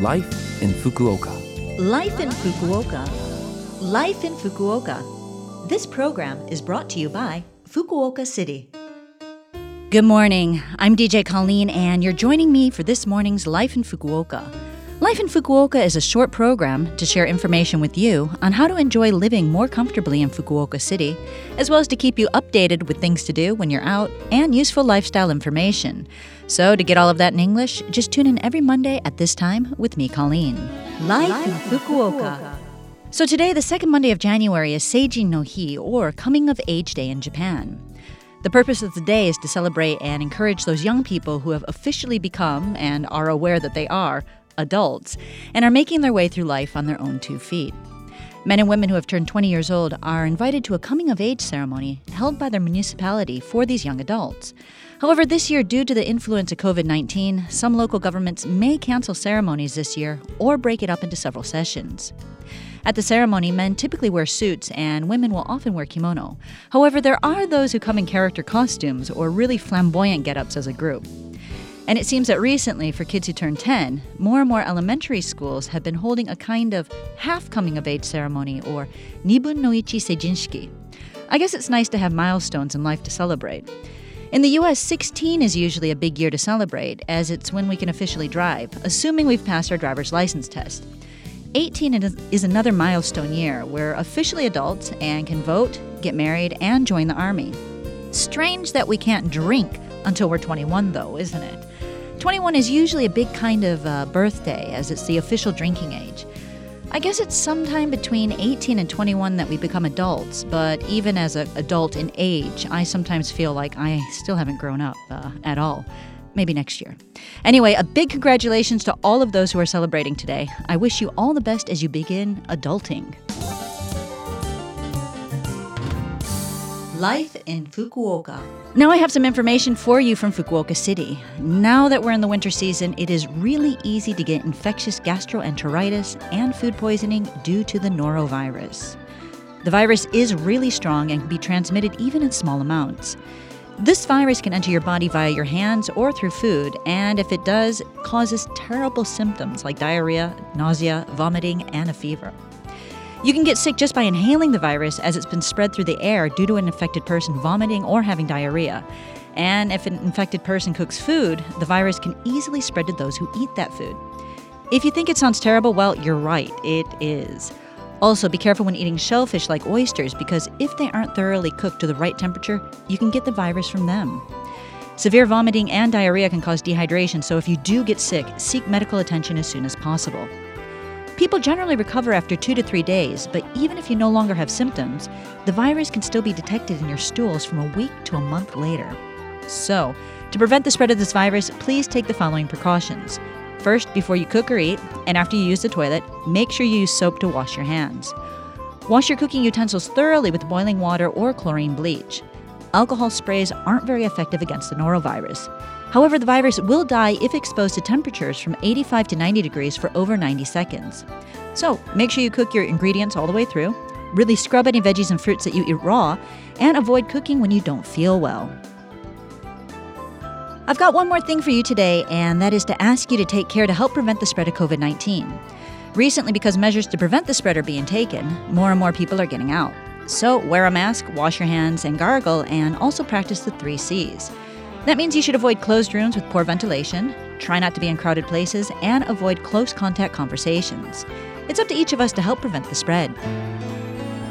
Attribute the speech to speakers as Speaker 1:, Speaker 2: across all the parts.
Speaker 1: Life in Fukuoka.
Speaker 2: Life in Fukuoka. Life in Fukuoka. This program is brought to you by Fukuoka City. Good morning. I'm DJ Colleen, and you're joining me for this morning's Life in Fukuoka. Life in Fukuoka is a short program to share information with you on how to enjoy living more comfortably in Fukuoka City, as well as to keep you updated with things to do when you're out and useful lifestyle information. So, to get all of that in English, just tune in every Monday at this time with me, Colleen. Life, in Fukuoka. So, today, the second Monday of January, is Seijin no Hi, or Coming of Age Day in Japan. The purpose of the day is to celebrate and encourage those young people who have officially become and are aware that they are adults and are making their way through life on their own two feet. Men and women who have turned 20 years old are invited to a coming of age ceremony held by their municipality for these young adults. However, this year, due to the influence of COVID 19, some local governments may cancel ceremonies this year or break it up into several sessions. At the ceremony, men typically wear suits and women will often wear kimono. However, there are those who come in character costumes or really flamboyant get ups as a group. And it seems that recently, for kids who turn 10, more and more elementary schools have been holding a kind of half coming of age ceremony or Nibun no Ichi Seijinshiki. I guess it's nice to have milestones in life to celebrate. In the US, 16 is usually a big year to celebrate, as it's when we can officially drive, assuming we've passed our driver's license test. 18 is another milestone year. We're officially adults and can vote, get married, and join the army. Strange that we can't drink until we're 21, though, isn't it? 21 is usually a big kind of uh, birthday, as it's the official drinking age. I guess it's sometime between 18 and 21 that we become adults, but even as an adult in age, I sometimes feel like I still haven't grown up uh, at all. Maybe next year. Anyway, a big congratulations to all of those who are celebrating today. I wish you all the best as you begin adulting. Life in Fukuoka. Now, I have some information for you from Fukuoka City. Now that we're in the winter season, it is really easy to get infectious gastroenteritis and food poisoning due to the norovirus. The virus is really strong and can be transmitted even in small amounts. This virus can enter your body via your hands or through food, and if it does, causes terrible symptoms like diarrhea, nausea, vomiting, and a fever. You can get sick just by inhaling the virus as it's been spread through the air due to an infected person vomiting or having diarrhea. And if an infected person cooks food, the virus can easily spread to those who eat that food. If you think it sounds terrible, well, you're right, it is. Also, be careful when eating shellfish like oysters because if they aren't thoroughly cooked to the right temperature, you can get the virus from them. Severe vomiting and diarrhea can cause dehydration, so if you do get sick, seek medical attention as soon as possible. People generally recover after two to three days, but even if you no longer have symptoms, the virus can still be detected in your stools from a week to a month later. So, to prevent the spread of this virus, please take the following precautions. First, before you cook or eat, and after you use the toilet, make sure you use soap to wash your hands. Wash your cooking utensils thoroughly with boiling water or chlorine bleach. Alcohol sprays aren't very effective against the norovirus. However, the virus will die if exposed to temperatures from 85 to 90 degrees for over 90 seconds. So make sure you cook your ingredients all the way through, really scrub any veggies and fruits that you eat raw, and avoid cooking when you don't feel well. I've got one more thing for you today, and that is to ask you to take care to help prevent the spread of COVID 19. Recently, because measures to prevent the spread are being taken, more and more people are getting out. So, wear a mask, wash your hands, and gargle, and also practice the three C's. That means you should avoid closed rooms with poor ventilation, try not to be in crowded places, and avoid close contact conversations. It's up to each of us to help prevent the spread.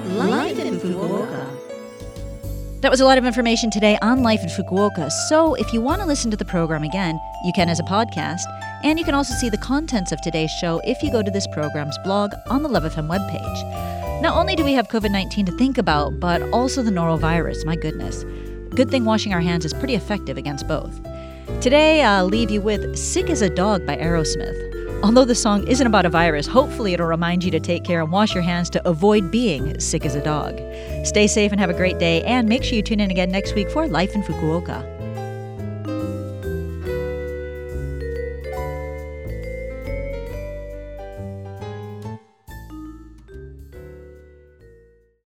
Speaker 2: Life in Fukuoka. That was a lot of information today on life in Fukuoka. So, if you want to listen to the program again, you can as a podcast, and you can also see the contents of today's show if you go to this program's blog on the Love FM webpage. Not only do we have COVID 19 to think about, but also the norovirus. My goodness. Good thing washing our hands is pretty effective against both. Today, I'll leave you with Sick as a Dog by Aerosmith. Although the song isn't about a virus, hopefully it'll remind you to take care and wash your hands to avoid being sick as a dog. Stay safe and have a great day, and make sure you tune in again next week for Life in Fukuoka.